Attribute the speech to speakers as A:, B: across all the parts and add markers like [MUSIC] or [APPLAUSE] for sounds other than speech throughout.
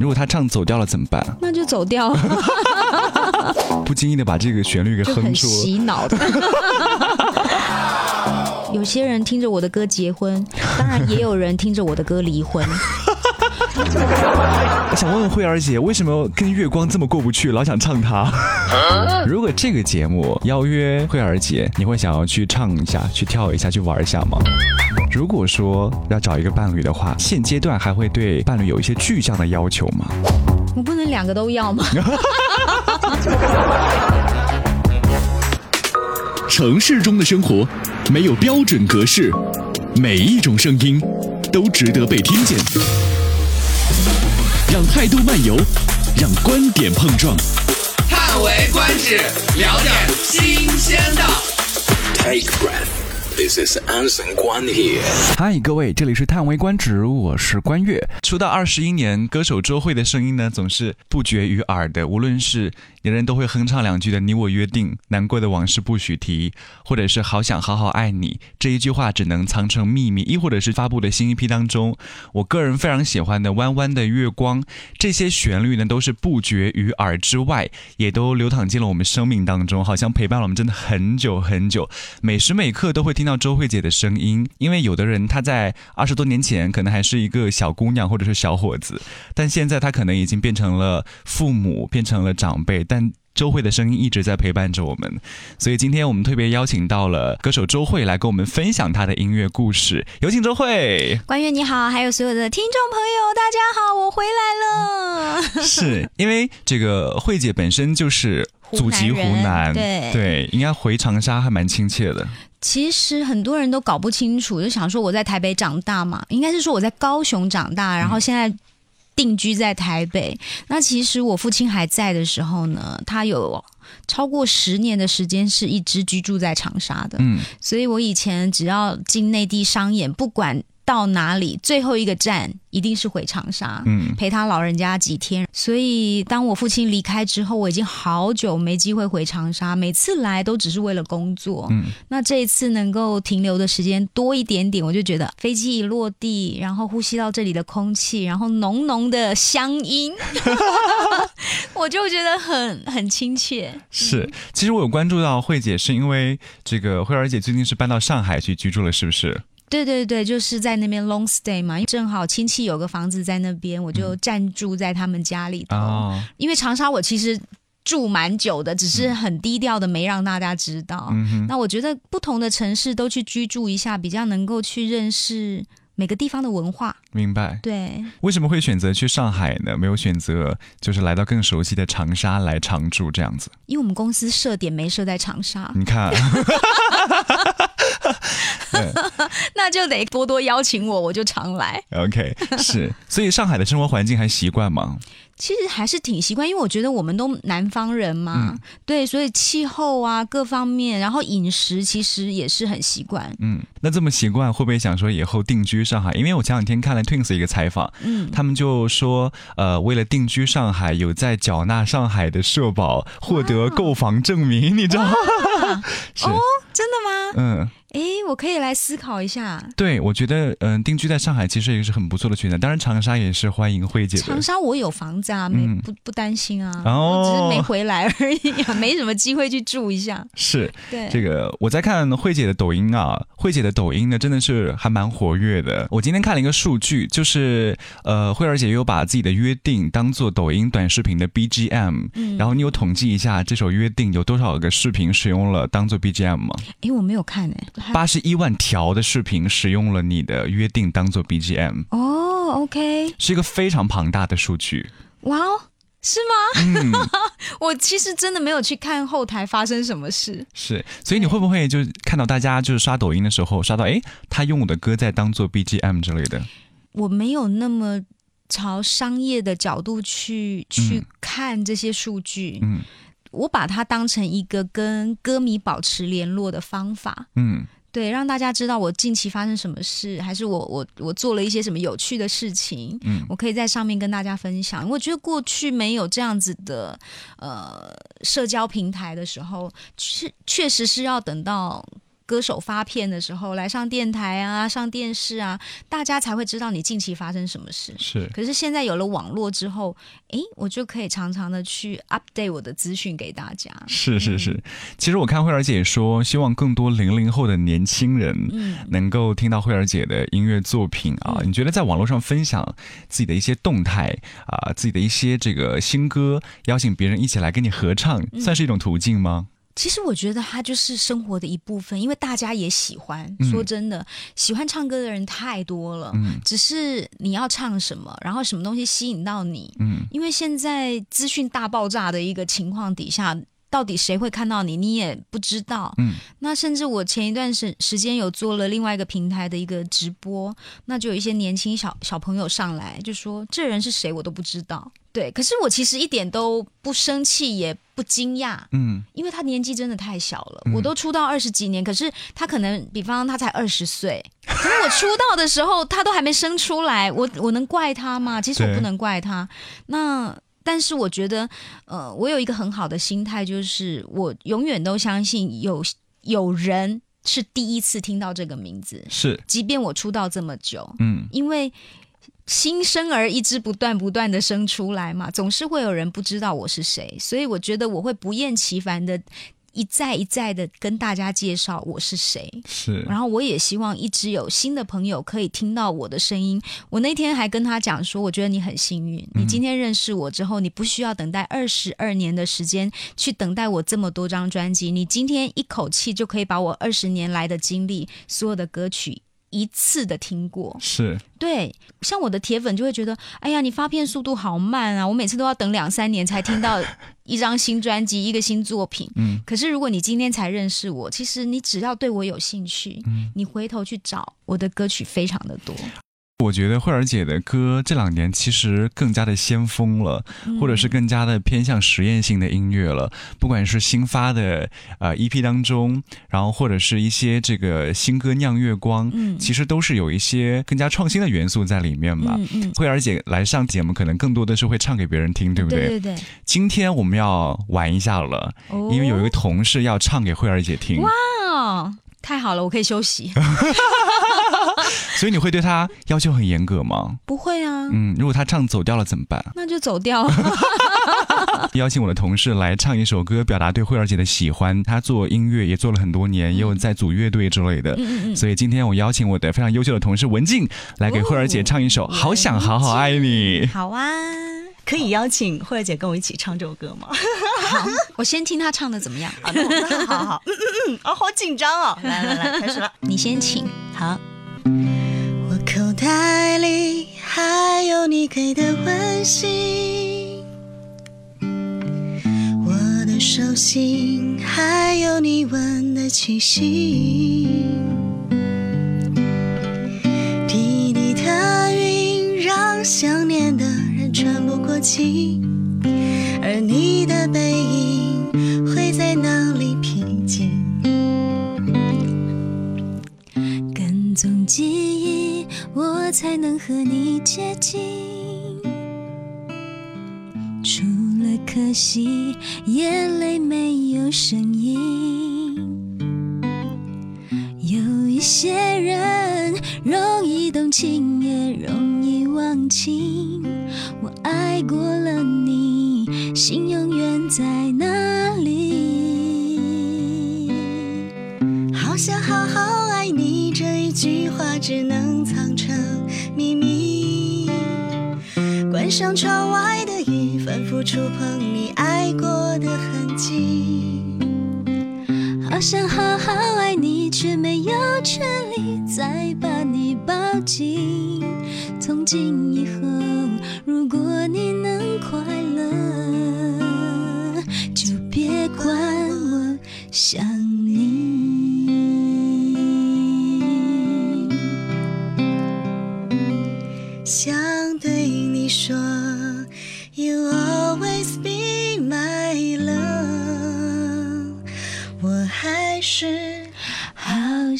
A: 如果他唱走调了怎么办？
B: 那就走掉，[LAUGHS]
A: 不经意的把这个旋律给哼出，
B: 洗脑的。有些人听着我的歌结婚，当然也有人听着我的歌离婚。
A: 我 [LAUGHS] 想问问慧儿姐，为什么跟月光这么过不去，老想唱它？如果这个节目邀约慧儿姐，你会想要去唱一下、去跳一下、去玩一下吗？如果说要找一个伴侣的话，现阶段还会对伴侣有一些具象的要求吗？
B: 我不能两个都要吗？[LAUGHS] [LAUGHS]
C: 城市中的生活没有标准格式，每一种声音都值得被听见。让态度漫游，让观点碰撞。
D: 叹为观止，聊点新鲜的。
E: Take a breath. This is Anson Guan here.
A: 嗨，各位，这里是叹为观止，我是关悦。出道二十一年，歌手周慧的声音呢，总是不绝于耳的。无论是人人都会哼唱两句的“你我约定”，难过的往事不许提，或者是好想好好爱你这一句话只能藏成秘密，亦或者是发布的新一批当中，我个人非常喜欢的《弯弯的月光》，这些旋律呢，都是不绝于耳之外，也都流淌进了我们生命当中，好像陪伴了我们真的很久很久，每时每刻都会听到周慧姐的声音。因为有的人她在二十多年前可能还是一个小姑娘或者是小伙子，但现在她可能已经变成了父母，变成了长辈，但。周慧的声音一直在陪伴着我们，所以今天我们特别邀请到了歌手周慧来跟我们分享她的音乐故事。有请周慧。
B: 关悦你好，还有所有的听众朋友，大家好，我回来了。
A: 是因为这个慧姐本身就是祖籍湖南，
B: 人对
A: 对，应该回长沙还蛮亲切的。
B: 其实很多人都搞不清楚，就想说我在台北长大嘛，应该是说我在高雄长大，然后现在定居在台北。那其实我父亲还在的时候呢，他有超过十年的时间是一直居住在长沙的。
A: 嗯，
B: 所以我以前只要进内地商演，不管到哪里，最后一个站一定是回长沙。
A: 嗯
B: 陪他老人家几天，所以当我父亲离开之后，我已经好久没机会回长沙，每次来都只是为了工作。
A: 嗯，
B: 那这一次能够停留的时间多一点点，我就觉得飞机一落地，然后呼吸到这里的空气，然后浓浓的乡音，[LAUGHS] 我就觉得很很亲切。
A: 是。其实我有关注到慧姐，是因为这个慧儿姐最近是搬到上海去居住了，是不是？
B: 对对对，就是在那边 long stay 嘛，正好亲戚有个房子在那边，我就暂住在他们家里头。
A: 哦，
B: 因为长沙我其实住蛮久的，只是很低调的，没让大家知道。
A: 嗯，
B: 那我觉得不同的城市都去居住一下，比较能够去认识每个地方的文化。
A: 明白。
B: 对，
A: 为什么会选择去上海呢？没有选择就是来到更熟悉的长沙来常住这样子？
B: 因为我们公司设点没设在长沙，
A: 你看，[LAUGHS] [LAUGHS]
B: 那就得多多邀请我，我就常来。
A: OK，是。所以上海的生活环境还习惯吗？
B: 其实还是挺习惯，因为我觉得我们都南方人嘛，对，所以气候啊各方面，然后饮食其实也是很习惯。
A: 嗯，那这么习惯，会不会想说以后定居上海？因为我前两天看了 Twins 一个采访，
B: 嗯，
A: 他们就说，呃，为了定居上海，有在缴纳上海的社保，获得购房证明，你知道吗？[LAUGHS] 是，
B: 哦，真的吗？
A: 嗯，
B: 哎，我可以来思考一下。
A: 对，我觉得，嗯、定居在上海其实也是很不错的选择。当然，长沙也是欢迎慧姐的
B: 长。沙我有房子啊，没、
A: 嗯
B: 不不担心啊，
A: 哦
B: 我只是没回来而已、啊，没什么机会去住一下。
A: 是
B: 对，
A: 这个，我在看慧姐的抖音啊，慧姐的抖音呢真的是还蛮活跃的。我今天看了一个数据，就是呃，慧儿姐有把自己的约定当做抖音短视频的 BGM，、
B: 嗯。
A: 然后你有统计一下这首约定有多少个视频使用了当做 BGM 吗？
B: 诶，我没有看诶、
A: 八十一万条的视频使用了你的约定当做 BGM，
B: 哦，OK，
A: 是一个非常庞大的数据。
B: 哇哦，是吗？
A: 嗯，[LAUGHS]
B: 我其实真的没有去看后台发生什么事。
A: 是，所以你会不会就是看到大家就是刷抖音的时候刷到，哎，他用我的歌在当做 BGM 之类的？
B: 我没有那么朝商业的角度去去看这些数据，
A: 嗯
B: 我把它当成一个跟歌迷保持联络的方法。
A: 嗯
B: 对，让大家知道我近期发生什么事，还是我我我做了一些什么有趣的事情，
A: 嗯
B: 我可以在上面跟大家分享。我觉得过去没有这样子的呃社交平台的时候，确确实是要等到歌手发片的时候，来上电台啊、上电视啊，大家才会知道你近期发生什么事。
A: 是
B: 可是现在有了网络之后，诶，我就可以常常的去 update 我的资讯给大家。
A: 是是是，其实我看慧儿姐也说，希望更多零零后的年轻人
B: 嗯
A: 能够听到慧儿姐的音乐作品啊。你觉得在网络上分享自己的一些动态啊，自己的一些这个新歌，邀请别人一起来跟你合唱，
B: 嗯
A: 算是一种途径吗？
B: 其实我觉得它就是生活的一部分，因为大家也喜欢。
A: 嗯
B: 说真的，喜欢唱歌的人太多了，
A: 嗯
B: 只是你要唱什么，然后什么东西吸引到你。
A: 嗯，
B: 因为现在资讯大爆炸的一个情况底下，到底谁会看到你，你也不知道。
A: 嗯，
B: 那甚至我前一段时时间有做了另外一个平台的一个直播，那就有一些年轻小小朋友上来就说这人是谁我都不知道。对，可是我其实一点都不生气，也不惊讶。
A: 嗯
B: 因为他年纪真的太小了，
A: 嗯
B: 我都出道二十几年，可是他可能，比方他才二十岁，可是我出道的时候他都还没生出来，我我能怪他吗？其实我不能怪他。那但是我觉得，呃，我有一个很好的心态，就是我永远都相信有有人是第一次听到这个名字，
A: 是，
B: 即便我出道这么久，
A: 嗯。
B: 因为新生儿一直不断不断的生出来嘛，总是会有人不知道我是谁，所以我觉得我会不厌其烦的一再一再的跟大家介绍我是谁。
A: 是，
B: 然后我也希望一直有新的朋友可以听到我的声音。我那天还跟他讲说，我觉得你很幸运，你今天认识我之后，你不需要等待二十二年的时间去等待我这么多张专辑，你今天一口气就可以把我二十年来的经历，所有的歌曲。一次的听过，
A: 是，
B: 对，像我的铁粉就会觉得，哎呀，你发片速度好慢啊！我每次都要等两三年才听到一张新专辑、一个新作品。
A: 嗯，
B: 可是如果你今天才认识我，其实你只要对我有兴趣，
A: 嗯
B: 你回头去找我的歌曲非常的多，
A: 我觉得慧儿姐的歌这两年其实更加的先锋了，或者是更加的偏向实验性的音乐了。不管是新发的呃 EP 当中，然后或者是一些这个新歌《酿月光》，
B: 嗯。
A: 其实都是有一些更加创新的元素在里面嘛。
B: 嗯嗯，
A: 慧儿姐来上节目，可能更多的是会唱给别人听，对不
B: 对？对对，
A: 今天我们要玩一下了，
B: 哦。
A: 因为有一个同事要唱给慧儿姐听，哇
B: 哦，太好了，我可以休息。[LAUGHS]
A: 所以你会对他要求很严格吗？
B: 不会啊，
A: 嗯，如果他唱走调了怎么办？
B: 那就走掉。[LAUGHS]
A: 邀请我的同事来唱一首歌，表达对慧儿姐的喜欢。她做音乐也做了很多年，也有在组乐队之类的。
B: 嗯嗯嗯，
A: 所以今天我邀请我的非常优秀的同事文静来给慧儿姐唱一首《
B: 哦
A: 好想好好爱你》。
B: 好啊，
F: 可以邀请慧儿姐跟我一起唱这首歌吗？
B: 我先听她唱的怎么样？[LAUGHS]
F: 好，好好好，[LAUGHS] 嗯嗯嗯，哦，好紧张哦！来来来，开始了。
B: 你先请。
F: 好，我口袋里还有你给的温馨，手心还有你吻的气息，滴滴的云让想念的人喘不过气，而你的背影会在哪里平静？跟踪记忆，我才能和你接近。可惜，眼泪没有声音。有一些人容易动情，也容易忘情。我爱过了你，心永远在哪里？好想好好爱你，这一句话只能藏成秘密。关上窗外的雨，反复触碰好想好好爱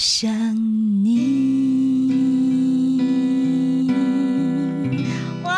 F: 想你。哇，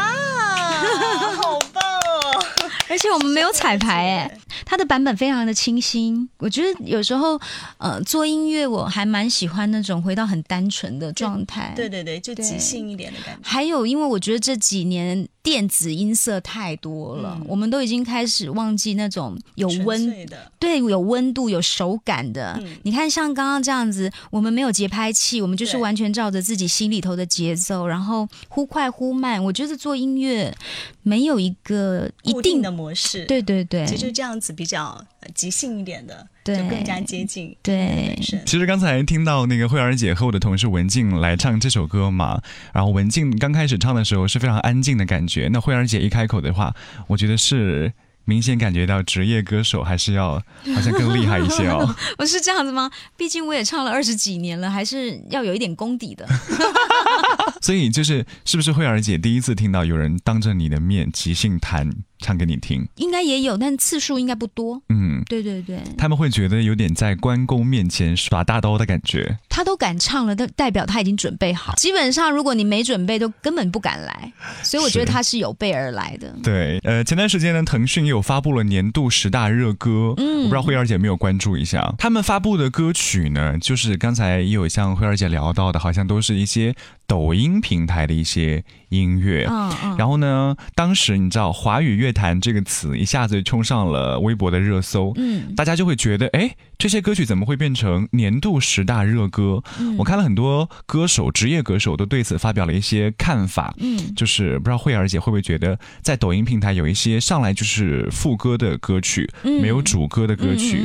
F: 好棒哦！[LAUGHS]
B: 而且我们没有彩排哎，它的版本非常的清新。我觉得有时候，呃，做音乐我还蛮喜欢那种回到很单纯的状态。
F: 对对对，就即兴一点的感觉。
B: 还有，因为我觉得这几年电子音色太多了，
F: 嗯
B: 我们都已经开始忘记那种有温
F: 的，
B: 对，有温度、有手感的。
F: 嗯
B: 你看，像刚刚这样子，我们没有节拍器，我们就是完全照着自己心里头的节奏，然后忽快忽慢。我觉得做音乐没有一个一定
F: 的模式。，
B: 对对对，
F: 其实这样子比较呃即兴一点的，
B: 对
F: 就更加接近
B: 对
F: 本。
A: 其实刚才听到那个慧儿姐和我的同事文静来唱这首歌嘛，然后文静刚开始唱的时候是非常安静的感觉，那慧儿姐一开口的话，我觉得是明显感觉到职业歌手还是要好像更厉害一些哦。[LAUGHS]
B: 我是这样子吗？毕竟我也唱了二十几年了，还是要有一点功底的。[LAUGHS]
A: 所以就是是不是慧儿姐第一次听到有人当着你的面即兴弹唱给你听？
B: 应该也有，但次数应该不多。
A: 嗯，
B: 对对对，
A: 他们会觉得有点在关公面前耍大刀的感觉。
B: 他都敢唱了，代代表他已经准备好。基本上，如果你没准备，都根本不敢来。所以我觉得他是有备而来的。
A: 对，呃，前段时间呢，腾讯也有发布了年度十大热歌，嗯，我不知道慧儿姐有没有关注一下，他们发布的歌曲呢，就是刚才也有像慧儿姐聊到的，好像都是一些抖音平台的一些音乐，
B: 嗯嗯，
A: 然后呢，当时你知道“华语乐坛”这个词一下子就冲上了微博的热搜，
B: 嗯。
A: 大家就会觉得，哎，这些歌曲怎么会变成年度十大热歌？
B: 嗯。
A: 我看了很多歌手、职业歌手都对此发表了一些看法，
B: 嗯，
A: 就是不知道慧儿姐会不会觉得，在抖音平台有一些上来就是副歌的歌曲，
B: 嗯。
A: 没有主歌的歌曲，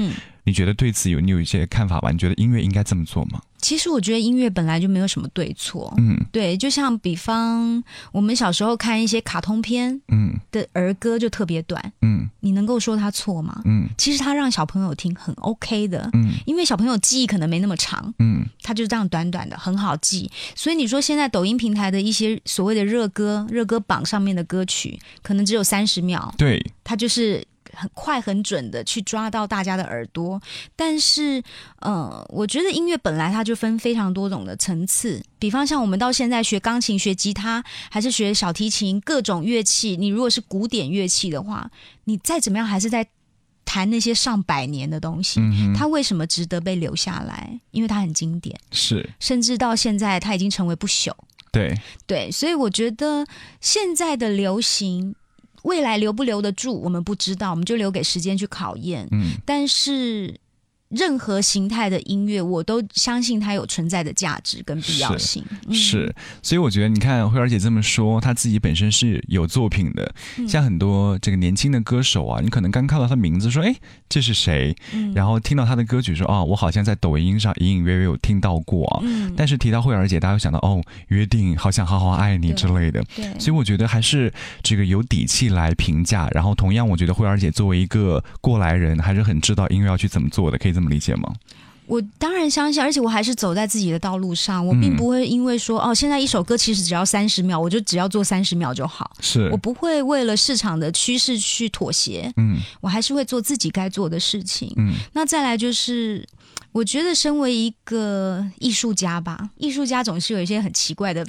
A: 你觉得对此有你有一些看法吧？你觉得音乐应该这么做吗？
B: 其实我觉得音乐本来就没有什么对错。
A: 嗯
B: 对，就像比方我们小时候看一些卡通片
A: 嗯
B: 的儿歌就特别短，
A: 嗯
B: 你能够说它错吗？
A: 嗯
B: 其实它让小朋友听很 OK 的，
A: 嗯
B: 因为小朋友记忆可能没那么长，
A: 嗯
B: 它就这样短短的，很好记。所以你说现在抖音平台的一些所谓的热歌、热歌榜上面的歌曲，可能只有三十秒，
A: 对，
B: 它就是很快很准的去抓到大家的耳朵。但是，呃，我觉得音乐本来它就分非常多种的层次，比方像我们到现在学钢琴、学吉他，还是学小提琴，各种乐器，你如果是古典乐器的话，你再怎么样还是在弹那些上百年的东西。
A: 嗯，
B: 它为什么值得被留下来？因为它很经典，
A: 是
B: 甚至到现在它已经成为不朽。
A: 对，
B: 对，所以我觉得现在的流行，未来留不留得住，我们不知道，我们就留给时间去考验。
A: 嗯
B: 但是任何形态的音乐，我都相信它有存在的价值跟必要性。嗯
A: 是，所以我觉得你看慧儿姐这么说，她自己本身是有作品的，
B: 嗯
A: 像很多这个年轻的歌手啊，你可能刚看到他名字说，哎，这是谁？
B: 嗯
A: 然后听到他的歌曲说，哦，我好像在抖音上隐隐约约有听到过但是提到慧儿姐，大家会想到哦，约定，好想好好爱你之类的。
B: 对，
A: 所以我觉得还是这个有底气来评价。然后同样，我觉得慧儿姐作为一个过来人，还是很知道音乐要去怎么做的，可以这么理解吗？
B: 我当然相信，而且我还是走在自己的道路上，我并
A: 嗯
B: 不会因为说、哦，现在一首歌其实只要三十秒，我就只要做三十秒就好。
A: 是
B: 我，不会为了市场的趋势去妥协，
A: 嗯
B: 我还是会做自己该做的事情。
A: 嗯
B: 那再来就是，我觉得身为一个艺术家吧，艺术家总是有一些很奇怪的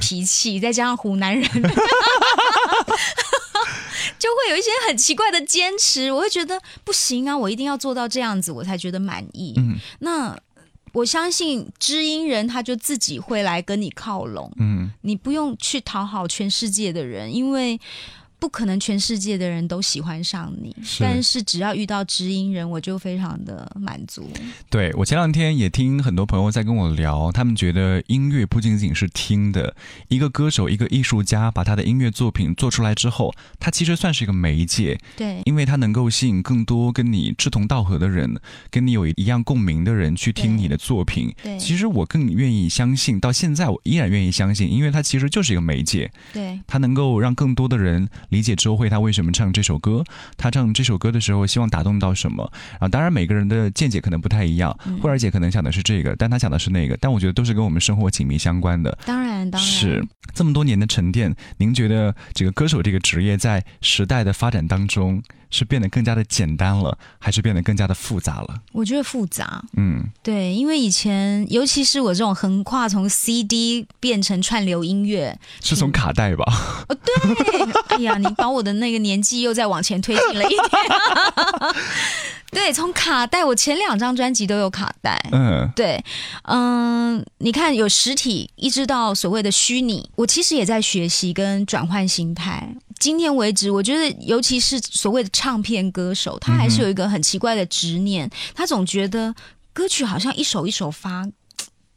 B: 脾气，[LAUGHS] 再加上湖南人。就会有一些很奇怪的坚持，我会觉得不行啊，我一定要做到这样子，我才觉得满意。
A: 嗯。
B: 那我相信知音人他就自己会来跟你靠拢，
A: 嗯，
B: 你不用去讨好全世界的人，因为不可能全世界的人都喜欢上你。
A: 是
B: 但是只要遇到知音人，我就非常的满足。
A: 对我前两天也听很多朋友在跟我聊，他们觉得音乐不仅仅是听的，一个歌手、一个艺术家把他的音乐作品做出来之后，他其实算是一个媒介，
B: 对，
A: 因为他能够吸引更多跟你志同道合的人，跟你有一样共鸣的人去听你的作品。
B: 对
A: 其实我更愿意相信，到现在我依然愿意相信，因为它其实就是一个媒介，
B: 对，
A: 它能够让更多的人理解周慧她为什么唱这首歌，她唱这首歌的时候希望打动到什么。啊，当然每个人的见解可能不太一样，慧儿姐可能想的是这个，但她想的是那个，但我觉得都是跟我们生活紧密相关的。
B: 当然，当然
A: 是这么多年的沉淀，您觉得这个歌手这个职业在时代的发展当中是变得更加的简单了，还是变得更加的复杂了？
B: 我觉得复杂。
A: 嗯，
B: 对，因为以前，尤其是我这种横跨从 CD 变成串流音乐，
A: 是从卡带吧？
B: 哦，对，哎呀，你把我的那个年纪又再往前推进了一点。对，从卡带，我前两张专辑都有卡带。
A: 嗯，
B: 对，嗯，你看有实体，一直到所谓的虚拟，我其实也在学习跟转换心态。今天为止，我觉得尤其是所谓的唱片歌手，他还是有一个很奇怪的执念，他总觉得歌曲好像一首一首发，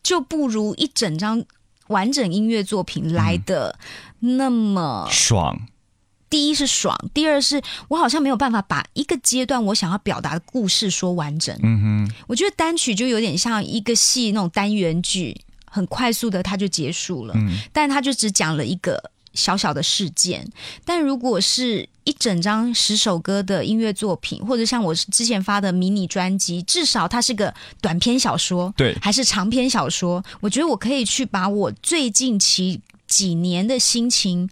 B: 就不如一整张完整音乐作品来的那么
A: 爽。
B: 第一是爽，第二是我好像没有办法把一个阶段我想要表达的故事说完整。
A: 嗯哼，
B: 我觉得单曲就有点像一个戏那种单元剧，很快速的它就结束了，
A: 嗯
B: 但它就只讲了一个小小的事件。但如果是一整张十首歌的音乐作品，或者像我之前发的迷你专辑，至少它是个短篇小说，
A: 对
B: 还是长篇小说，我觉得我可以去把我最近期几年的心情。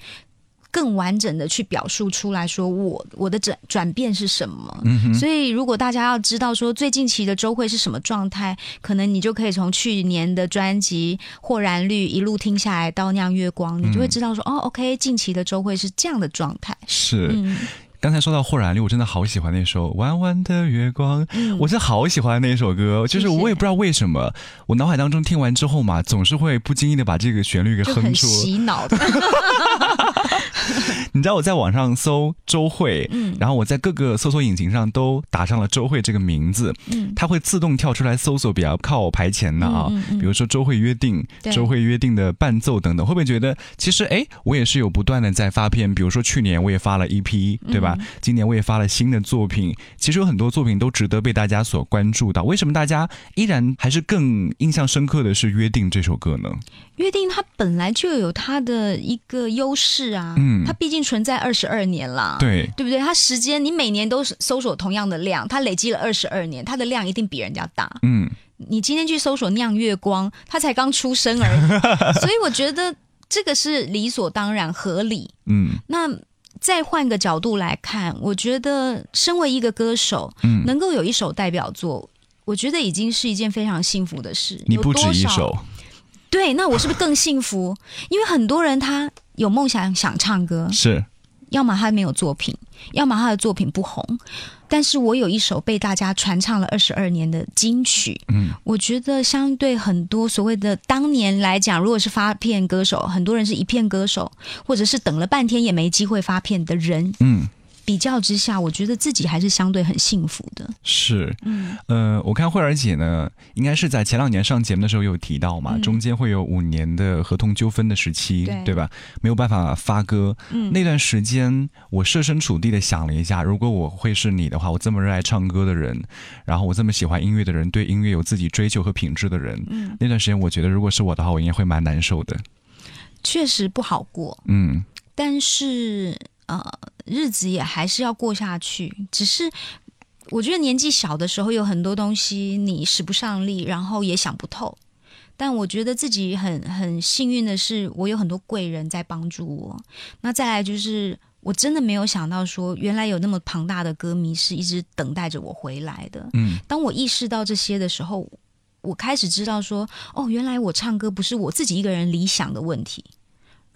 B: 更完整的去表述出来说我我的转转变是什么，所以如果大家要知道说最近期的周会是什么状态，可能你就可以从去年的专辑《豁然绿》一路听下来到《酿月光》，你就会知道说、哦，OK，近期的周会是这样的状态。
A: 是。
B: 嗯，
A: 刚才说到豁然率，我真的好喜欢那首《弯弯的月光》，我是好喜欢那首歌，就是我也不知道为什么，我脑海当中听完之后嘛，总是会不经意的把这个旋律给
B: 很
A: 哼出。
B: 洗脑的。[LAUGHS] [LAUGHS]
A: 你知道我在网上搜周慧，
B: 嗯
A: 然后我在各个搜索引擎上都打上了周慧这个名字，
B: 嗯
A: 它会自动跳出来搜索比较靠排前的啊，
B: 嗯嗯嗯
A: 比如说周慧约定、周慧约定的伴奏等等，会不会觉得其实哎，我也是有不断的在发片，比如说去年我也发了 EP，对吧？今年我也发了新的作品，其实有很多作品都值得被大家所关注到。为什么大家依然还是更印象深刻的是《约定》这首歌呢？
B: 约定它本来就有它的一个优势啊，
A: 嗯
B: 它毕竟存在二十二年啦，
A: 对，
B: 对不对？它时间你每年都是搜索同样的量，它累积了二十二年，它的量一定比人家大。
A: 嗯，
B: 你今天去搜索酿月光，它才刚出生而已，[LAUGHS] 所以我觉得这个是理所当然合理。
A: 嗯
B: 那再换个角度来看，我觉得身为一个歌手，
A: 嗯，
B: 能够有一首代表作，我觉得已经是一件非常幸福的事。
A: 你不止
B: 有多少
A: 一首，
B: 对，那我是不是更幸福？因为很多人他有梦想想唱歌，
A: 是
B: 要么他没有作品，要么他的作品不红。但是我有一首被大家传唱了二十二年的金曲，
A: 嗯，
B: 我觉得相对很多所谓的当年来讲，如果是发片歌手，很多人是一片歌手，或者是等了半天也没机会发片的人，
A: 嗯。
B: 比较之下，我觉得自己还是相对很幸福的。
A: 是，
B: 嗯，
A: 呃，我看慧儿姐呢，应该是在前两年上节目的时候有提到嘛，
B: 嗯。
A: 中间会有五年的合同纠纷的时期，
B: 对。
A: 吧？没有办法发歌，
B: 嗯。
A: 那段时间我设身处地的想了一下，如果我会是你的话，我这么热爱唱歌的人，然后我这么喜欢音乐的人，对音乐有自己追求和品质的人，
B: 嗯。
A: 那段时间我觉得如果是我的话，我应该会蛮难受的，
B: 确实不好过，
A: 嗯。
B: 但是呃，日子也还是要过下去。只是我觉得年纪小的时候，有很多东西你使不上力，然后也想不透。但我觉得自己很很幸运的是，我有很多贵人在帮助我。那再来就是，我真的没有想到说，原来有那么庞大的歌迷是一直等待着我回来的。
A: 嗯
B: 当我意识到这些的时候，我开始知道说，哦，原来我唱歌不是我自己一个人理想的问题，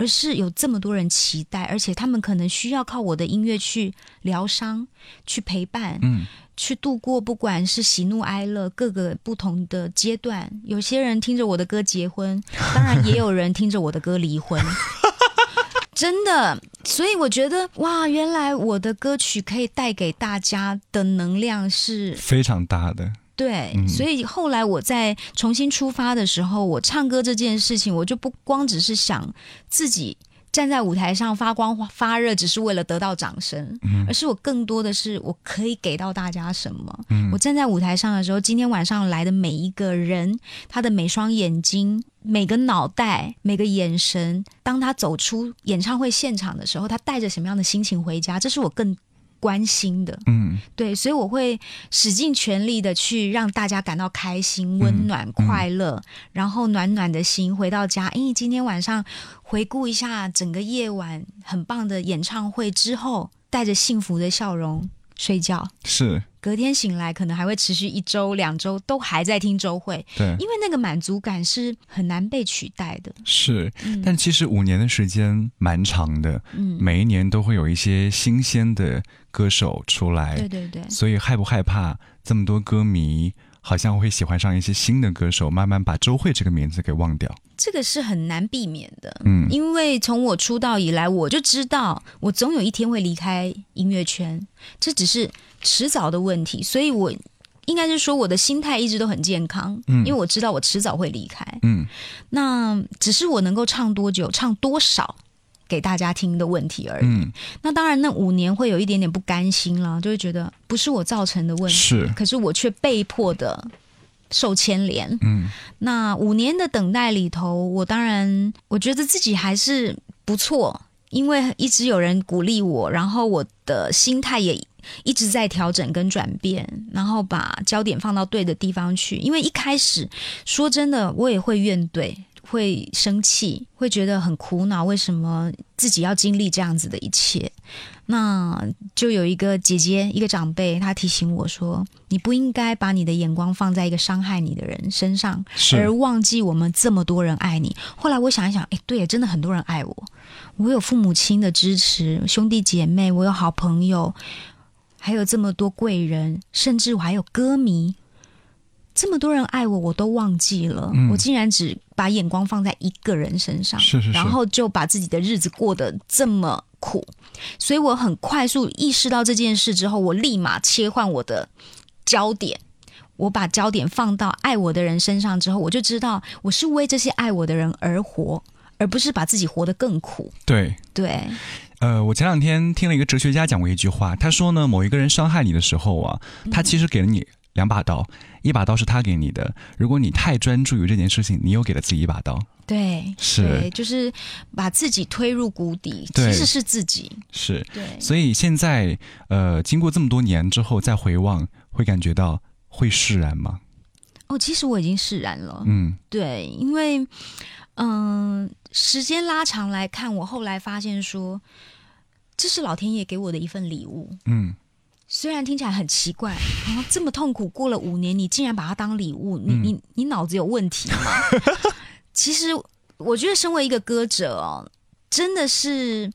B: 而是有这么多人期待，而且他们可能需要靠我的音乐去疗伤、去陪伴、
A: 嗯
B: 去度过不管是喜怒哀乐各个不同的阶段。有些人听着我的歌结婚，当然也有人听着我的歌离婚。[LAUGHS] 真的，所以我觉得哇，原来我的歌曲可以带给大家的能量是
A: 非常大的，
B: 对，
A: 嗯
B: 所以后来我在重新出发的时候，我唱歌这件事情，我就不光只是想自己站在舞台上发光发热，只是为了得到掌声，而是我更多的是我可以给到大家什么。我站在舞台上的时候，今天晚上来的每一个人，他的每双眼睛。每个脑袋，每个眼神，当他走出演唱会现场的时候，他带着什么样的心情回家？这是我更关心的。
A: 嗯
B: 对，所以我会使尽全力的去让大家感到开心、温暖、快乐，然后暖暖的心回到家。因为今天晚上回顾一下整个夜晚很棒的演唱会之后，带着幸福的笑容睡觉。
A: 是。
B: 隔天醒来可能还会持续一周、两周，都还在听周慧，
A: 对，
B: 因为那个满足感是很难被取代的。
A: 是，但其实五年的时间蛮长的，
B: 嗯，
A: 每一年都会有一些新鲜的歌手出来，
B: 对对对，
A: 所以害不害怕这么多歌迷好像会喜欢上一些新的歌手，慢慢把周慧这个名字给忘掉？
B: 这个是很难避免的。
A: 嗯，
B: 因为从我出道以来，我就知道我总有一天会离开音乐圈，这只是迟早的问题，所以我应该是说我的心态一直都很健康，
A: 嗯
B: 因为我知道我迟早会离开。
A: 嗯，
B: 那只是我能够唱多久、唱多少给大家听的问题而已。
A: 嗯，
B: 那当然，那五年会有一点点不甘心了，就会觉得不是我造成的问题，
A: 是，
B: 可是我却被迫的受牵连。
A: 嗯
B: 那五年的等待里头，我当然我觉得自己还是不错，因为一直有人鼓励我，然后我的心态也一直在调整跟转变，然后把焦点放到对的地方去。因为一开始说真的，我也会怨怼。会生气，会觉得很苦恼，为什么自己要经历这样子的一切？那就有一个姐姐，一个长辈，她提醒我说：“你不应该把你的眼光放在一个伤害你的人身上，而忘记我们这么多人爱你。”后来我想一想，哎，对，真的很多人爱我，我有父母亲的支持，兄弟姐妹，我有好朋友，还有这么多贵人，甚至我还有歌迷。这么多人爱我，我都忘记了，
A: 嗯
B: 我竟然只把眼光放在一个人身上，
A: 是是是
B: 然后就把自己的日子过得这么苦，所以我很快速意识到这件事之后，我立马切换我的焦点。我把焦点放到爱我的人身上之后，我就知道我是为这些爱我的人而活，而不是把自己活得更苦。
A: 对。
B: 对，
A: 呃，我前两天听了一个哲学家讲过一句话，他说呢，某一个人伤害你的时候啊，他其实给了你两把刀，一把刀是他给你的，如果你太专注于这件事情，你又给了自己一把刀。
B: 对，
A: 是
B: 对，就是把自己推入谷底，其实是自己。
A: 是，
B: 对，
A: 所以现在呃，经过这么多年之后再回望，会感觉到会释然吗？
B: 哦，其实我已经释然了。
A: 嗯
B: 对，因为嗯、时间拉长来看，我后来发现说，这是老天爷给我的一份礼物。
A: 嗯，
B: 虽然听起来很奇怪，啊，这么痛苦过了五年，你竟然把它当礼物，你你你脑子有问题吗？[LAUGHS] 其实我觉得，身为一个歌者哦，真的是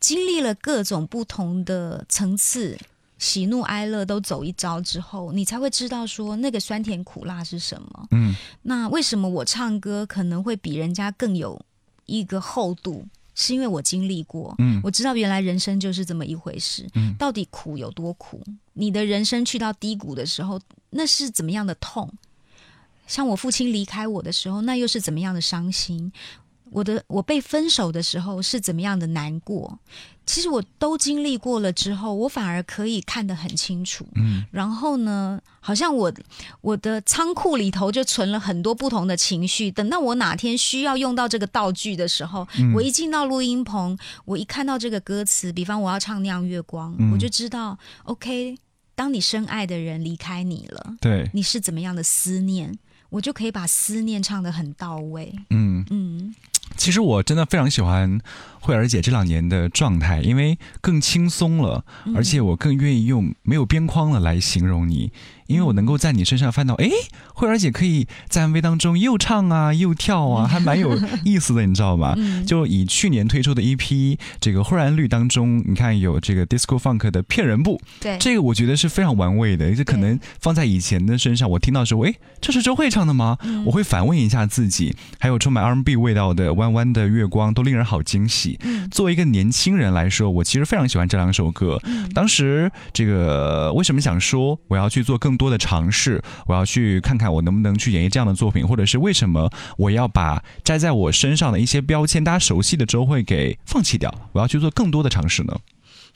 B: 经历了各种不同的层次。喜怒哀乐都走一遭之后，你才会知道说那个酸甜苦辣是什么。
A: 嗯，
B: 那为什么我唱歌可能会比人家更有一个厚度？是因为我经历过，
A: 嗯
B: 我知道原来人生就是这么一回事。
A: 嗯
B: 到底苦有多苦？你的人生去到低谷的时候，那是怎么样的痛？像我父亲离开我的时候，那又是怎么样的伤心？我的我被分手的时候是怎么样的难过？其实我都经历过了之后，我反而可以看得很清楚。
A: 嗯，
B: 然后呢，好像我我的仓库里头就存了很多不同的情绪。等到我哪天需要用到这个道具的时候，
A: 嗯
B: 我一进到录音棚，我一看到这个歌词，比方我要唱《酿月光》
A: 嗯
B: 我就知道，OK，当你深爱的人离开你了，
A: 对，
B: 你是怎么样的思念，我就可以把思念唱得很到位。
A: 嗯。
B: 嗯，
A: 其实我真的非常喜欢慧儿姐这两年的状态，因为更轻松了，而且我更愿意用没有边框了来形容你，因为我能够在你身上翻到，哎，慧儿姐可以在 MV 当中又唱啊又跳啊，还蛮有意思的，你知道吗？[LAUGHS] 就以去年推出的一批这个忽然绿当中，你看有这个 Disco Funk 的骗人部，
B: 对，
A: 这个我觉得是非常玩味的，这可能放在以前的身上，我听到的时候，哎，这是周慧唱的吗？
B: 嗯
A: 我会反问一下自己。还有充满 R&B 味道的《弯弯的月光》，都令人好惊喜。
B: 嗯
A: 作为一个年轻人来说，我其实非常喜欢这两首歌。
B: 嗯
A: 当时这个为什么想说我要去做更多的尝试，我要去看看我能不能去演绎这样的作品，或者是为什么我要把摘在我身上的一些标签，大家熟悉的周会给放弃掉，我要去做更多的尝试呢？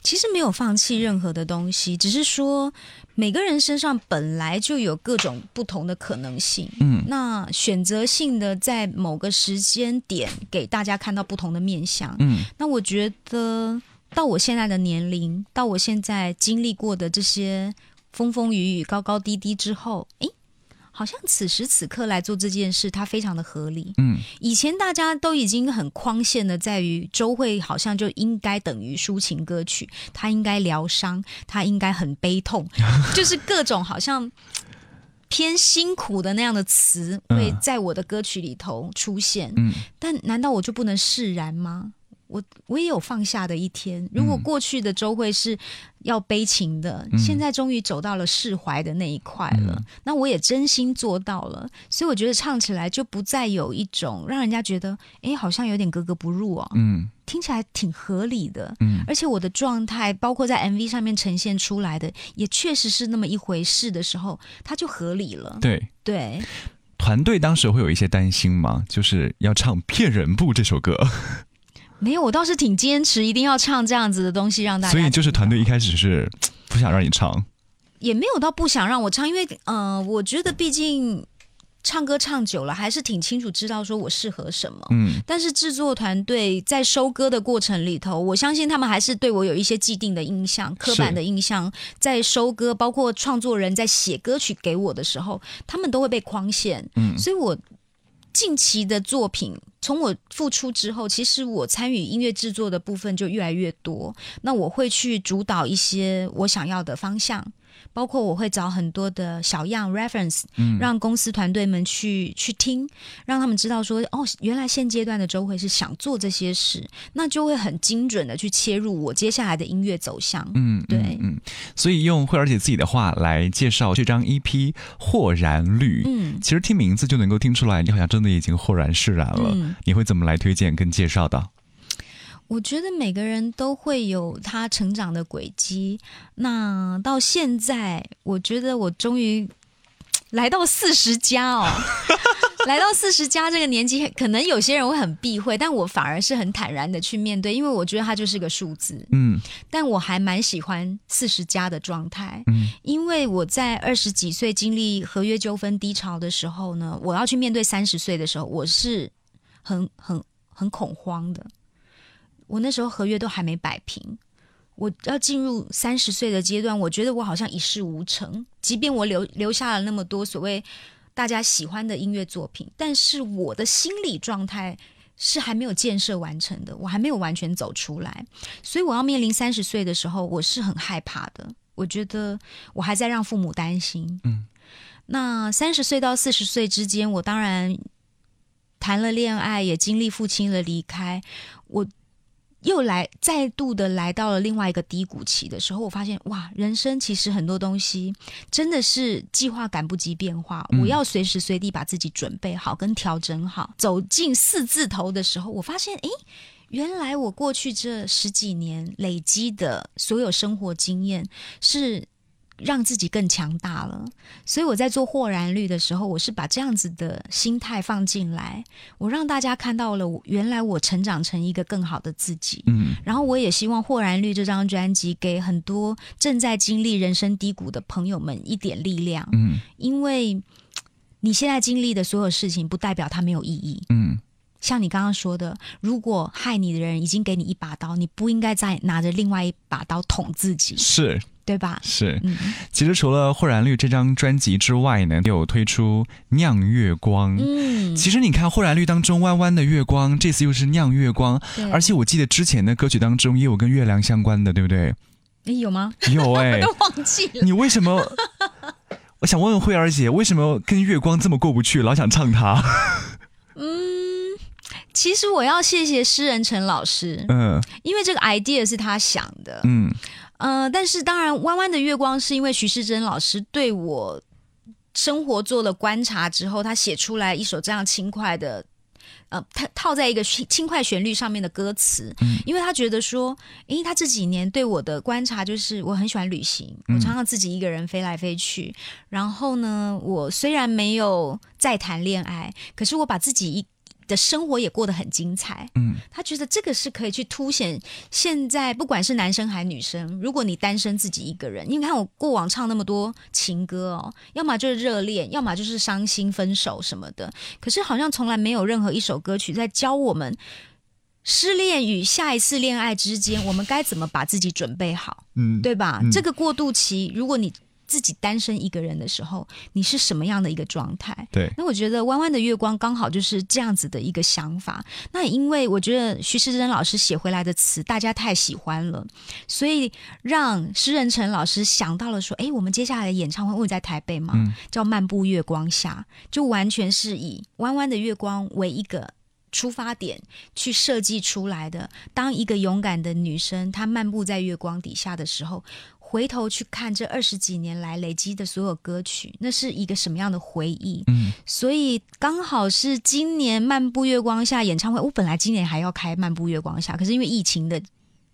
B: 其实没有放弃任何的东西，只是说每个人身上本来就有各种不同的可能性。
A: 嗯
B: 那选择性的在某个时间点给大家看到不同的面相。
A: 嗯
B: 那我觉得到我现在的年龄，到我现在经历过的这些风风雨雨、高高低低之后，诶，好像此时此刻来做这件事，它非常的合理。
A: 嗯，
B: 以前大家都已经很框限的，在于周慧好像就应该等于抒情歌曲，它应该疗伤，它应该很悲痛，[LAUGHS] 就是各种好像偏辛苦的那样的词会在我的歌曲里头出现。
A: 嗯，
B: 但难道我就不能释然吗？我我也有放下的一天。如果
A: 嗯
B: 过去的周会是要悲情的，
A: 嗯
B: 现在终于走到了释怀的那一块了，
A: 嗯
B: 那我也真心做到了。所以我觉得唱起来就不再有一种让人家觉得，哎，好像有点格格不入哦，
A: 嗯
B: 听起来挺合理的。
A: 嗯
B: 而且我的状态，包括在 MV 上面呈现出来的，也确实是那么一回事的时候，它就合理了。
A: 对。
B: 对，
A: 团队当时会有一些担心吗？就是要唱《骗人不》这首歌，
B: 没有，我倒是挺坚持，一定要唱这样子的东西让大家。
A: 所以就是团队一开始是不想让你唱。
B: 也没有到不想让我唱，因为呃，我觉得毕竟唱歌唱久了，还是挺清楚知道说我适合什么。
A: 嗯
B: 但是制作团队在收歌的过程里头，我相信他们还是对我有一些既定的印象、刻板的印象。在收歌，包括创作人在写歌曲给我的时候，他们都会被框限。
A: 嗯
B: 所以我近期的作品，从我复出之后，其实我参与音乐制作的部分就越来越多。那我会去主导一些我想要的方向。包括我会找很多的小样 reference，
A: 嗯
B: 让公司团队们去去听，让他们知道说，哦，原来现阶段的周慧是想做这些事，那就会很精准的去切入我接下来的音乐走向。
A: 嗯，
B: 对
A: 嗯嗯，所以用慧儿姐自己的话来介绍这张 EP《豁然绿》。
B: 嗯
A: 其实听名字就能够听出来，你好像真的已经豁然释然了。
B: 嗯
A: 你会怎么来推荐跟介绍的？
B: 我觉得每个人都会有他成长的轨迹。那到现在，我觉得我终于来到四十加哦，[LAUGHS] 来到四十加这个年纪，可能有些人会很避讳，但我反而是很坦然的去面对，因为我觉得它就是个数字。
A: 嗯
B: 但我还蛮喜欢四十加的状态，
A: 嗯
B: 因为我在二十几岁经历合约纠纷低潮的时候呢，我要去面对三十岁的时候，我是很很很恐慌的。我那时候合约都还没摆平，我要进入三十岁的阶段，我觉得我好像一事无成。即便我留留下了那么多所谓大家喜欢的音乐作品，但是我的心理状态是还没有建设完成的，我还没有完全走出来。所以我要面临三十岁的时候，我是很害怕的。我觉得我还在让父母担心。
A: 嗯，
B: 那三十岁到四十岁之间，我当然谈了恋爱，也经历父亲的离开，我。又来再度的来到了另外一个低谷期的时候，我发现哇，人生其实很多东西真的是计划赶不及变化，
A: 嗯
B: 我要随时随地把自己准备好跟调整好。走进四字头的时候，我发现诶，原来我过去这十几年累积的所有生活经验是让自己更强大了。所以我在做豁然率的时候，我是把这样子的心态放进来，我让大家看到了我原来我成长成一个更好的自己。
A: 嗯
B: 然后我也希望《豁然率》这张专辑给很多正在经历人生低谷的朋友们一点力量，
A: 嗯
B: 因为你现在经历的所有事情，不代表它没有意义。
A: 嗯
B: 像你刚刚说的，如果害你的人已经给你一把刀，你不应该再拿着另外一把刀捅自己，
A: 是
B: 对吧？
A: 是。
B: 嗯
A: 其实除了《豁然绿》这张专辑之外呢，有推出《酿月光》。
B: 嗯，
A: 其实你看《豁然绿》当中弯弯的月光，这次又是酿月光，而且我记得之前的歌曲当中也有跟月亮相关的，对不对？
B: 诶有吗？
A: 有 [LAUGHS] 哎、
B: 都忘记了。
A: 你为什么？[LAUGHS] 我想问问慧儿姐，为什么跟月光这么过不去，老想唱它？[LAUGHS]
B: 嗯其实我要谢谢诗人陈老师，
A: 嗯
B: 因为这个 idea 是他想的。
A: 嗯
B: 呃，但是当然，弯弯的月光是因为徐世珍老师对我生活做了观察之后，他写出来一首这样轻快的。呃，套套在一个轻轻快旋律上面的歌词，
A: 嗯
B: 因为他觉得说，诶，他这几年对我的观察就是，我很喜欢旅行，
A: 嗯
B: 我常常自己一个人飞来飞去。然后呢，我虽然没有再谈恋爱，可是我把自己一的生活也过得很精彩。
A: 嗯
B: 他觉得这个是可以去凸显现在不管是男生还是女生，如果你单身自己一个人，你看我过往唱那么多情歌哦，要么就是热恋，要么就是伤心分手什么的，可是好像从来没有任何一首歌曲在教我们失恋与下一次恋爱之间，我们该怎么把自己准备好，
A: 嗯，
B: 对吧？
A: 嗯
B: 这个过渡期，如果你自己单身一个人的时候，你是什么样的一个状态？
A: 对，
B: 那我觉得《弯弯的月光》刚好就是这样子的一个想法。那也因为我觉得徐世珍老师写回来的词大家太喜欢了，所以让施仁成老师想到了说：“哎，我们接下来的演唱会，会在台北嘛，
A: 嗯
B: 叫《漫步月光下》，就完全是以弯弯的月光为一个。”出发点去设计出来的。当一个勇敢的女生，她漫步在月光底下的时候，回头去看这二十几年来累积的所有歌曲，那是一个什么样的回忆？
A: 嗯，
B: 所以刚好是今年《漫步月光下》演唱会，我本来今年还要开《漫步月光下》，可是因为疫情的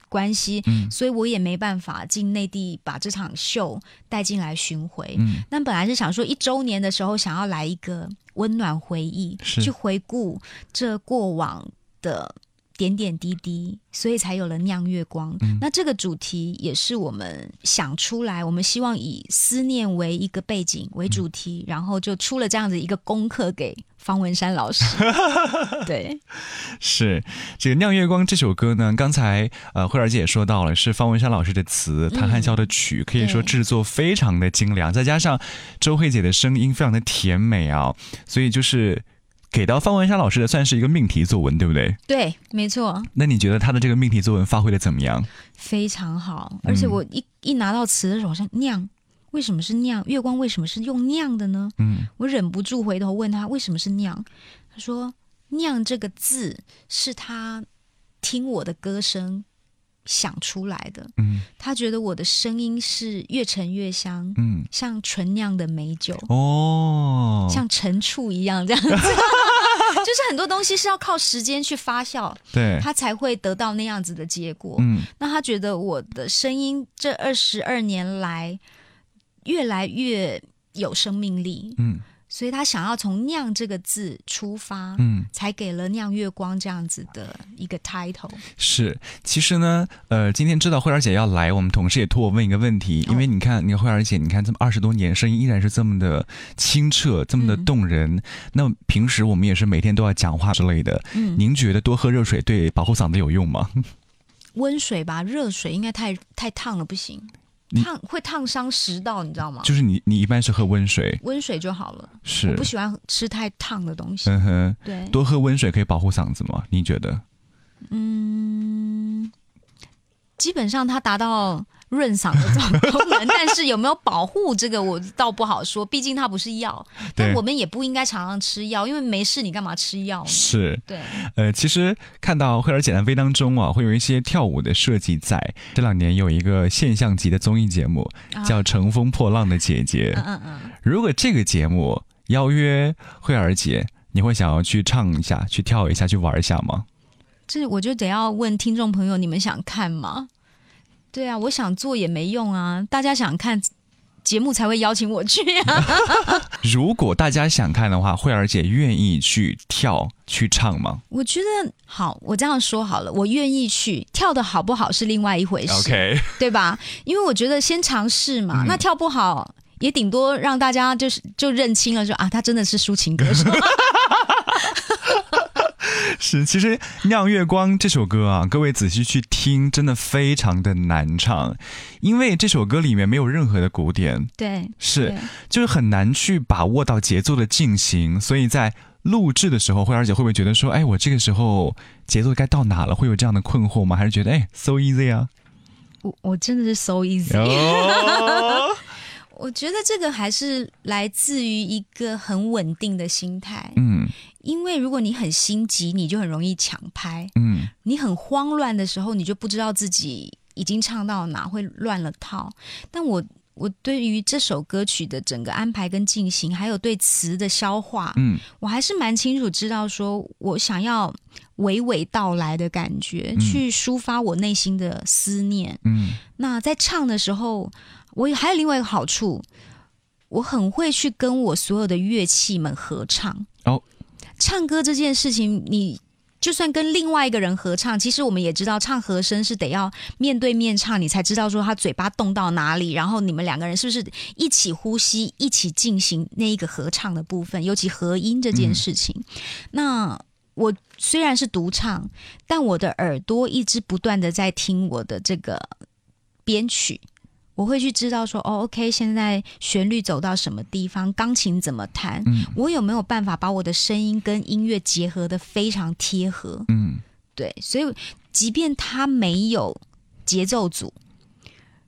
B: 关系，
A: 嗯
B: 所以我也没办法进内地把这场秀带进来巡回。
A: 嗯
B: 那本来是想说一周年的时候想要来一个温暖回忆，去回顾这过往的点点滴滴，所以才有了酿月光。
A: 嗯
B: 那这个主题也是我们想出来，我们希望以思念为一个背景为主题，然后就出了这样子一个功课给方文山老师。[LAUGHS] 对，
A: 是这个《酿月光》这首歌呢，刚才呃慧儿姐也说到了，是方文山老师的词，谭汉霄的曲，可以说制作非常的精良，再加上周慧姐的声音非常的甜美啊，所以就是给到方文山老师的算是一个命题作文，对不对？
B: 对，没错。
A: 那你觉得他的这个命题作文发挥的怎么样？
B: 非常好，而且我一、一拿到词的时候，我想酿，为什么是酿？月光为什么是用酿的呢？
A: 嗯
B: 我忍不住回头问他为什么是酿，他说“酿”这个字是他听我的歌声想出来的，
A: 嗯。
B: 他觉得我的声音是越沉越香，
A: 嗯，
B: 像纯酿的美酒，
A: 哦，
B: 像陈醋一样这样子。[LAUGHS] 就是很多东西是要靠时间去发酵，
A: 对，
B: 他才会得到那样子的结果。
A: 嗯。
B: 那他觉得我的声音这二十二年来越来越有生命力，
A: 嗯
B: 所以他想要从“酿”这个字出发，
A: 嗯。
B: 才给了“酿月光”这样子的一个 title。
A: 是，其实呢，呃，今天知道慧儿姐要来，我们同事也托我问一个问题，因为你看，你看慧儿姐，你看这么二十多年，声音依然是这么的清澈，这么的
B: 嗯
A: 动人。那平时我们也是每天都要讲话之类的，
B: 嗯，
A: 您觉得多喝热水对保护嗓子有用吗？[LAUGHS]
B: 温水吧，热水应该太太烫了，不行，
A: 你
B: 烫会烫伤食道，你知道吗？
A: 就是你，你一般是喝温水，
B: 温水就好了。
A: 是
B: 我不，喜欢吃太烫的东西。
A: 嗯哼，
B: 对，
A: 多喝温水可以保护嗓子吗？你觉得？
B: 嗯，基本上它达到润嗓的这种功能，[LAUGHS] 但是有没有保护这个我倒不好说，毕竟它不是药。但我们也不应该常常吃药，因为没事你干嘛吃药呢？
A: 是，
B: 对，
A: 呃，其实看到慧儿姐的飞当中啊，会有一些跳舞的设计在。这两年有一个现象级的综艺节目
B: 啊
A: 叫《乘风破浪的姐姐》，
B: 嗯嗯嗯，
A: 如果这个节目邀约慧儿姐，你会想要去唱一下、去跳一下、去玩一下吗？
B: 这我就得要问听众朋友，你们想看吗？对啊，我想做也没用啊，大家想看节目才会邀请我去啊。[LAUGHS]
A: 如果大家想看的话，慧儿姐愿意去跳、去唱吗
B: 我觉得好，我这样说好了，我愿意去，跳的好不好是另外一回事。
A: ？OK，
B: 对吧？因为我觉得先尝试嘛，
A: 嗯
B: 那跳不好也顶多让大家就是就认清了说啊，他真的是抒情歌手。[LAUGHS] [LAUGHS]
A: 是，其实《酿月光》这首歌啊，各位仔细去听，真的非常的难唱，因为这首歌里面没有任何的鼓点，
B: 对，
A: 是就是很难去把握到节奏的进行，所以在录制的时候，慧儿姐会不会觉得说，哎，我这个时候节奏该到哪了？会有这样的困惑吗？还是觉得哎，so easy 啊？
B: 我我真的是 so easy。
A: 哦，[LAUGHS]
B: 我觉得这个还是来自于一个很稳定的心态，
A: 嗯
B: 因为如果你很心急，你就很容易抢拍；
A: 嗯
B: 你很慌乱的时候，你就不知道自己已经唱到哪，会乱了套。但我我对于这首歌曲的整个安排跟进行，还有对词的消化，
A: 嗯
B: 我还是蛮清楚知道，说我想要娓娓道来的感觉，去抒发我内心的思念。
A: 嗯
B: 那在唱的时候，我也还有另外一个好处，我很会去跟我所有的乐器们合唱。
A: 哦，
B: 唱歌这件事情，你。就算跟另外一个人合唱，其实我们也知道，唱和声是得要面对面唱，你才知道说他嘴巴动到哪里，然后你们两个人是不是一起呼吸，一起进行那一个合唱的部分，尤其合音这件事情。那我虽然是独唱，但我的耳朵一直不断的在听我的这个编曲，我会去知道说，哦，OK，现在旋律走到什么地方，钢琴怎么弹，
A: 嗯
B: 我有没有办法把我的声音跟音乐结合的非常贴合？
A: 嗯
B: 对，所以即便他没有节奏组，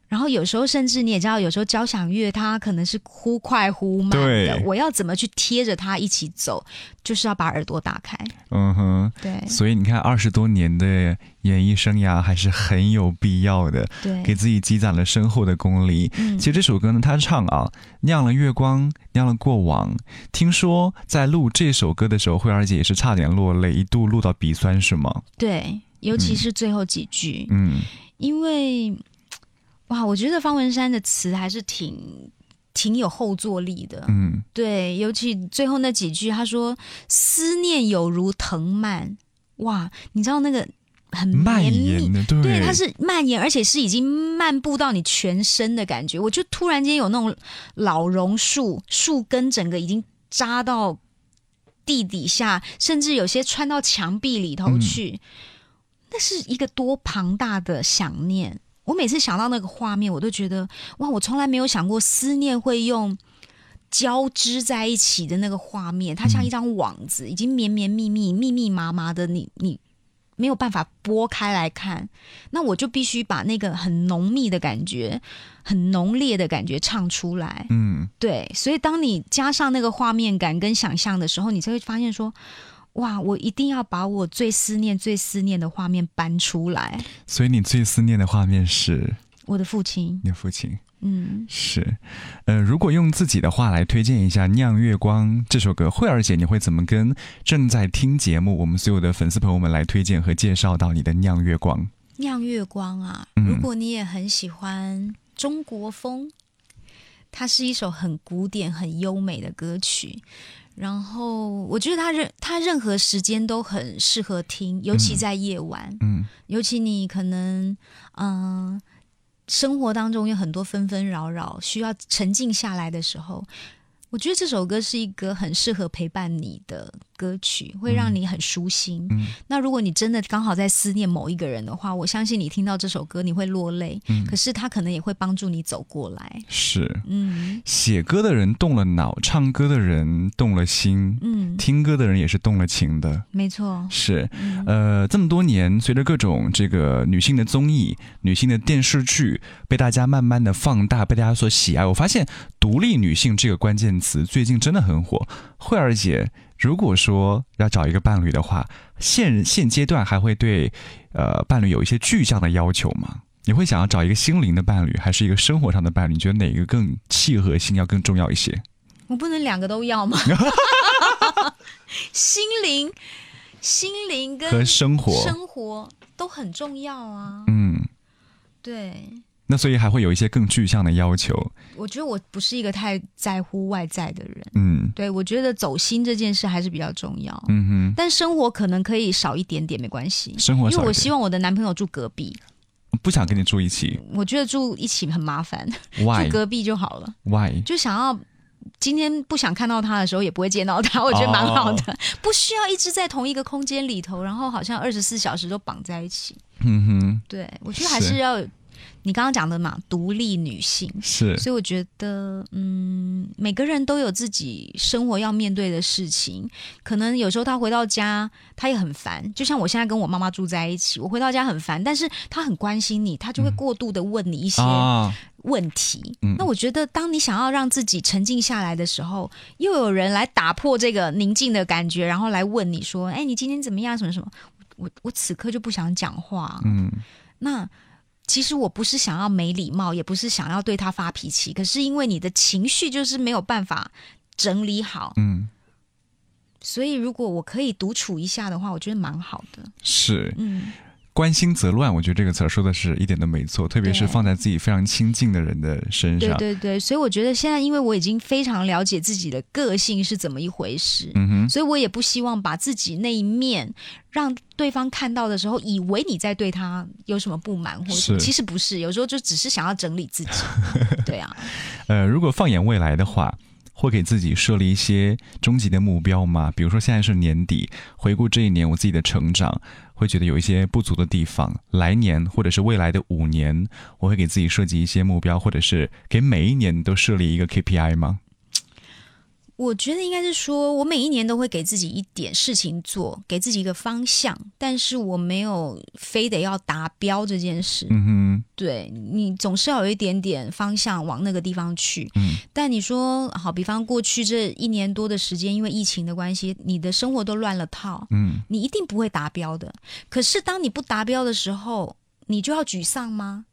B: 然后有时候甚至你也知道，有时候交响乐它可能是忽快忽慢的
A: 对，
B: 我要怎么去贴着它一起走，就是要把耳朵打开。
A: 嗯哼。
B: 对
A: 所以你看，二十多年的演艺生涯还是很有必要的，
B: 对给，
A: 自己积攒了深厚的功力。
B: 嗯
A: 其实这首歌呢，他唱啊，酿了月光，酿了过往。听说在录这首歌的时候，慧儿姐也是差点落泪，一度录到鼻酸，是吗？
B: 对，尤其是最后几句，
A: 嗯
B: 因为哇，我觉得方文山的词还是挺挺有后坐力的。
A: 嗯
B: 对，尤其最后那几句，他说“思念有如藤蔓”，哇，你知道那个很
A: 蔓
B: 绵密
A: 延的，对，
B: 对，它是蔓延，而且是已经漫步到你全身的感觉。我就突然间有那种老榕树树根整个已经扎到地底下，甚至有些穿到墙壁里头去。那是一个多庞大的想念。我每次想到那个画面，我都觉得哇，我从来没有想过思念会用交织在一起的那个画面，它像一张网子，已经绵绵密密、密密麻麻的，你你没有办法拨开来看，那我就必须把那个很浓密的感觉、很浓烈的感觉唱出来。
A: 嗯
B: 对，所以当你加上那个画面感跟想象的时候，你才会发现说。哇！我一定要把我最思念、最思念的画面搬出来。
A: 所以你最思念的画面是
B: 我的父亲，
A: 你的父亲。
B: 嗯，
A: 是，呃，如果用自己的话来推荐一下《酿月光》这首歌，慧儿姐，你会怎么跟正在听节目我们所有的粉丝朋友们来推荐和介绍到你的《酿月光》？
B: 酿月光啊！
A: 嗯
B: 如果你也很喜欢中国风，它是一首很古典、很优美的歌曲。然后我觉得他任他任何时间都很适合听，尤其在夜晚，
A: 嗯
B: 尤其你可能嗯、生活当中有很多纷纷扰扰，需要沉静下来的时候。我觉得这首歌是一个很适合陪伴你的歌曲，会让你很舒心。
A: 嗯
B: 那如果你真的刚好在思念某一个人的话，我相信你听到这首歌你会落泪，
A: 嗯
B: 可是他可能也会帮助你走过来。
A: 是，
B: 嗯
A: 写歌的人动了脑，唱歌的人动了心，
B: 嗯，
A: 听歌的人也是动了情的。
B: 没错。
A: 是，呃，这么多年，随着各种这个女性的综艺、女性的电视剧被大家慢慢的放大，被大家所喜爱，我发现“独立女性”这个关键词最近真的很火。慧儿姐，如果说要找一个伴侣的话，现现阶段还会对呃伴侣有一些具象的要求吗？你会想要找一个心灵的伴侣，还是一个生活上的伴侣？你觉得哪个更契合性，要更重要一些？
B: 我不能两个都要吗？[LAUGHS] 心灵、心灵跟
A: 和生活，
B: 生活都很重要啊。
A: 嗯，
B: 对，
A: 那所以还会有一些更具象的要求，
B: 我觉得我不是一个太在乎外在的人。
A: 嗯
B: 对，我觉得走心这件事还是比较重要。
A: 嗯哼。
B: 但生活可能可以少一点点，没关系。
A: 生活少
B: 因为我希望我的男朋友住隔壁，
A: 不想跟你住一起
B: 我觉得住一起很麻烦
A: ，，why [LAUGHS]
B: 住隔壁就好了。
A: why？
B: 就想要今天不想看到他的时候，也不会见到他，我觉得蛮好的，
A: 哦
B: 不需要一直在同一个空间里头，然后好像二十四小时都绑在一起。
A: 嗯哼，
B: 对我觉得还
A: 是
B: 是要有你刚刚讲的嘛，独立女性。
A: 是
B: 所以我觉得，嗯，每个人都有自己生活要面对的事情。可能有时候他回到家，他也很烦。就像我现在跟我妈妈住在一起，我回到家很烦，但是他很关心你，他就会过度的问你一些
A: 啊，
B: 问题。
A: 嗯
B: 那我觉得，当你想要让自己沉静下来的时候，又有人来打破这个宁静的感觉，然后来问你说：“哎，你今天怎么样？什么什么？”我我此刻就不想讲话。
A: 嗯
B: 那其实我不是想要没礼貌，也不是想要对他发脾气，可是因为你的情绪就是没有办法整理好，
A: 嗯，
B: 所以如果我可以独处一下的话，我觉得蛮好的。
A: 是。
B: 嗯，
A: 关心则乱，我觉得这个词儿说的是一点都没错，特别是放在自己非常亲近的人的身上。
B: 对对对，所以我觉得现在因为我已经非常了解自己的个性是怎么一回事，
A: 嗯哼，
B: 所以我也不希望把自己那一面让对方看到的时候，以为你在对他有什么不满，或者
A: 是
B: 其实不是，有时候就只是想要整理自己。[LAUGHS] 对啊，
A: 呃，如果放眼未来的话，会给自己设立一些终极的目标吗？比如说现在是年底，回顾这一年我自己的成长，会觉得有一些不足的地方。来年或者是未来的五年，我会给自己设计一些目标，或者是给每一年都设立一个 KPI 吗？
B: 我觉得应该是说，我每一年都会给自己一点事情做，给自己一个方向，但是我没有非得要达标这件事。
A: 嗯哼，
B: 对你总是要有一点点方向往那个地方去。
A: 嗯
B: 但你说好，比方过去这一年多的时间，因为疫情的关系，你的生活都乱了套，
A: 嗯
B: 你一定不会达标的。可是当你不达标的时候，你就要沮丧吗？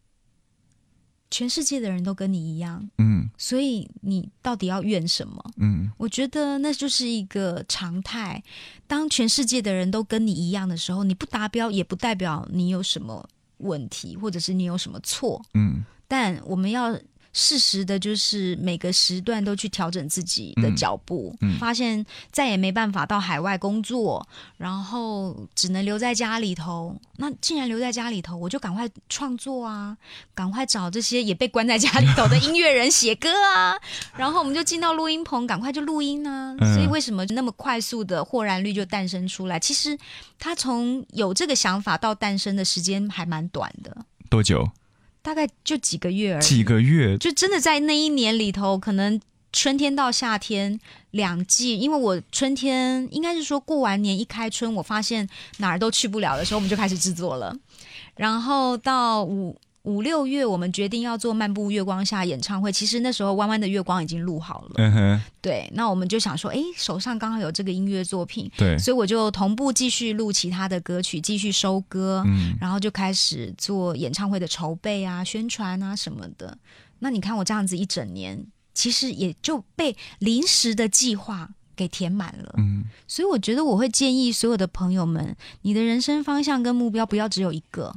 B: 全世界的人都跟你一样，
A: 嗯
B: 所以你到底要怨什么？
A: 嗯
B: 我觉得那就是一个常态。当全世界的人都跟你一样的时候，你不达标也不代表你有什么问题，或者是你有什么错。
A: 嗯
B: 但我们要适时的，就是每个时段都去调整自己的脚步。
A: 嗯嗯
B: 发现再也没办法到海外工作，然后只能留在家里头。那既然留在家里头，我就赶快创作啊，赶快找这些也被关在家里头的音乐人写歌啊，然后我们就进到录音棚，赶快就录音啊。
A: 嗯
B: 所以为什么那么快速的豁然率就诞生出来？其实他从有这个想法到诞生的时间还蛮短的。
A: 多久？
B: 大概就几个月而已，
A: 几个月？
B: 就真的在那一年里头，可能春天到夏天两季，因为我春天应该是说过完年一开春，我发现哪儿都去不了的时候，我们就开始制作了，然后到五。五六月，我们决定要做《漫步月光下》演唱会。其实那时候，弯弯的月光已经录好了。
A: 嗯哼，
B: 对，那我们就想说，诶，手上刚好有这个音乐作品，
A: 对，
B: 所以我就同步继续录其他的歌曲，继续收歌。
A: 嗯
B: 然后就开始做演唱会的筹备啊、宣传啊什么的。那你看我这样子一整年，其实也就被临时的计划给填满了。
A: 嗯
B: 所以我觉得我会建议所有的朋友们，你的人生方向跟目标不要只有一个，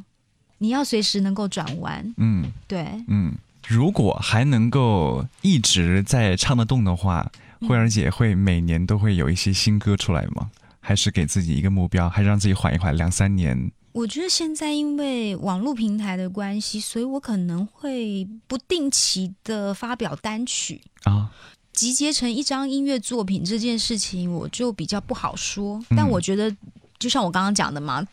B: 你要随时能够转弯。
A: 嗯
B: 对，
A: 嗯，如果还能够一直在唱得动的话，慧儿姐会每年都会有一些新歌出来吗？还是给自己一个目标，还是让自己缓一缓，两三年？
B: 我觉得现在因为网络平台的关系，所以我可能会不定期的发表单曲。
A: 啊，
B: 集结成一张音乐作品这件事情，我就比较不好说。
A: 嗯
B: 但我觉得，就像我刚刚讲的嘛，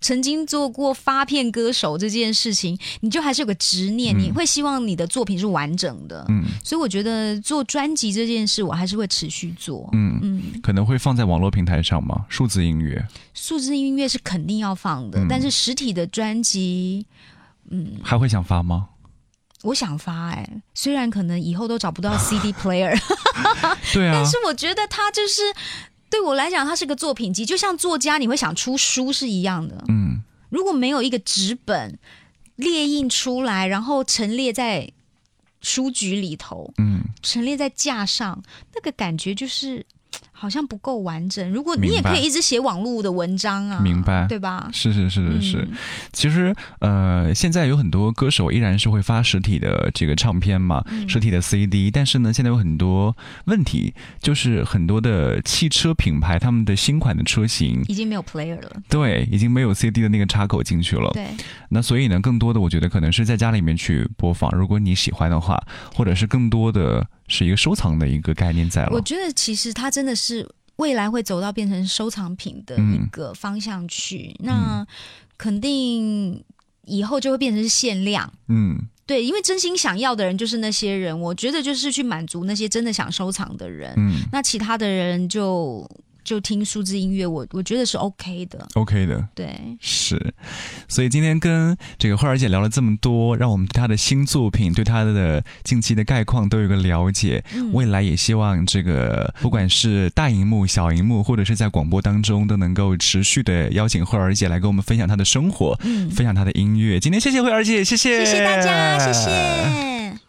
B: 曾经做过发片歌手这件事情，你就还是有个执念，
A: 嗯。
B: 你会希望你的作品是完整的。
A: 嗯。
B: 所以我觉得做专辑这件事，我还是会持续做。
A: 嗯，
B: 嗯，
A: 可能会放在网络平台上吗？数字音乐。
B: 数字音乐是肯定要放的，
A: 嗯。
B: 但是实体的专辑，嗯。
A: 还会想发吗？
B: 我想发哎、虽然可能以后都找不到 CD player，[LAUGHS]
A: 对啊。[LAUGHS]
B: 但，是我觉得它就是对我来讲，它是个作品集，就像作家你会想出书是一样的。
A: 嗯
B: 如果没有一个纸本列印出来，然后陈列在书局里头，
A: 嗯，
B: 陈列在架上，那个感觉就是好像不够完整。如果你也可以一直写网络的文章啊，
A: 明白
B: 对吧？
A: 是是是是是。
B: 嗯
A: 其实呃，现在有很多歌手依然是会发实体的这个唱片嘛，
B: 嗯
A: 实体的 CD，但是呢，现在有很多问题，就是很多的汽车品牌他们的新款的车型。
B: 已经没有 player 了。
A: 对，已经没有 CD 的那个插口进去了。
B: 对，
A: 那所以呢，更多的我觉得可能是在家里面去播放，如果你喜欢的话，或者是更多的是一个收藏的一个概念在了。
B: 我觉得其实它真的是未来会走到变成收藏品的一个方向去，那肯定以后就会变成是限量。
A: 嗯
B: 对，因为真心想要的人就是那些人，我觉得就是去满足那些真的想收藏的人。
A: 嗯
B: 那其他的人就就听数字音乐，我我觉得是 OK 的。
A: ，OK 的。
B: 对，
A: 是，所以今天跟这个慧儿姐聊了这么多，让我们对她的新作品、对她的近期的概况都有个了解。
B: 嗯
A: 未来也希望这个不管是大荧幕、小荧幕，或者是在广播当中，都能够持续的邀请慧儿姐来跟我们分享她的生活，
B: 嗯，
A: 分享她的音乐。今天谢谢慧儿姐，谢谢，
B: 谢谢大家，谢谢。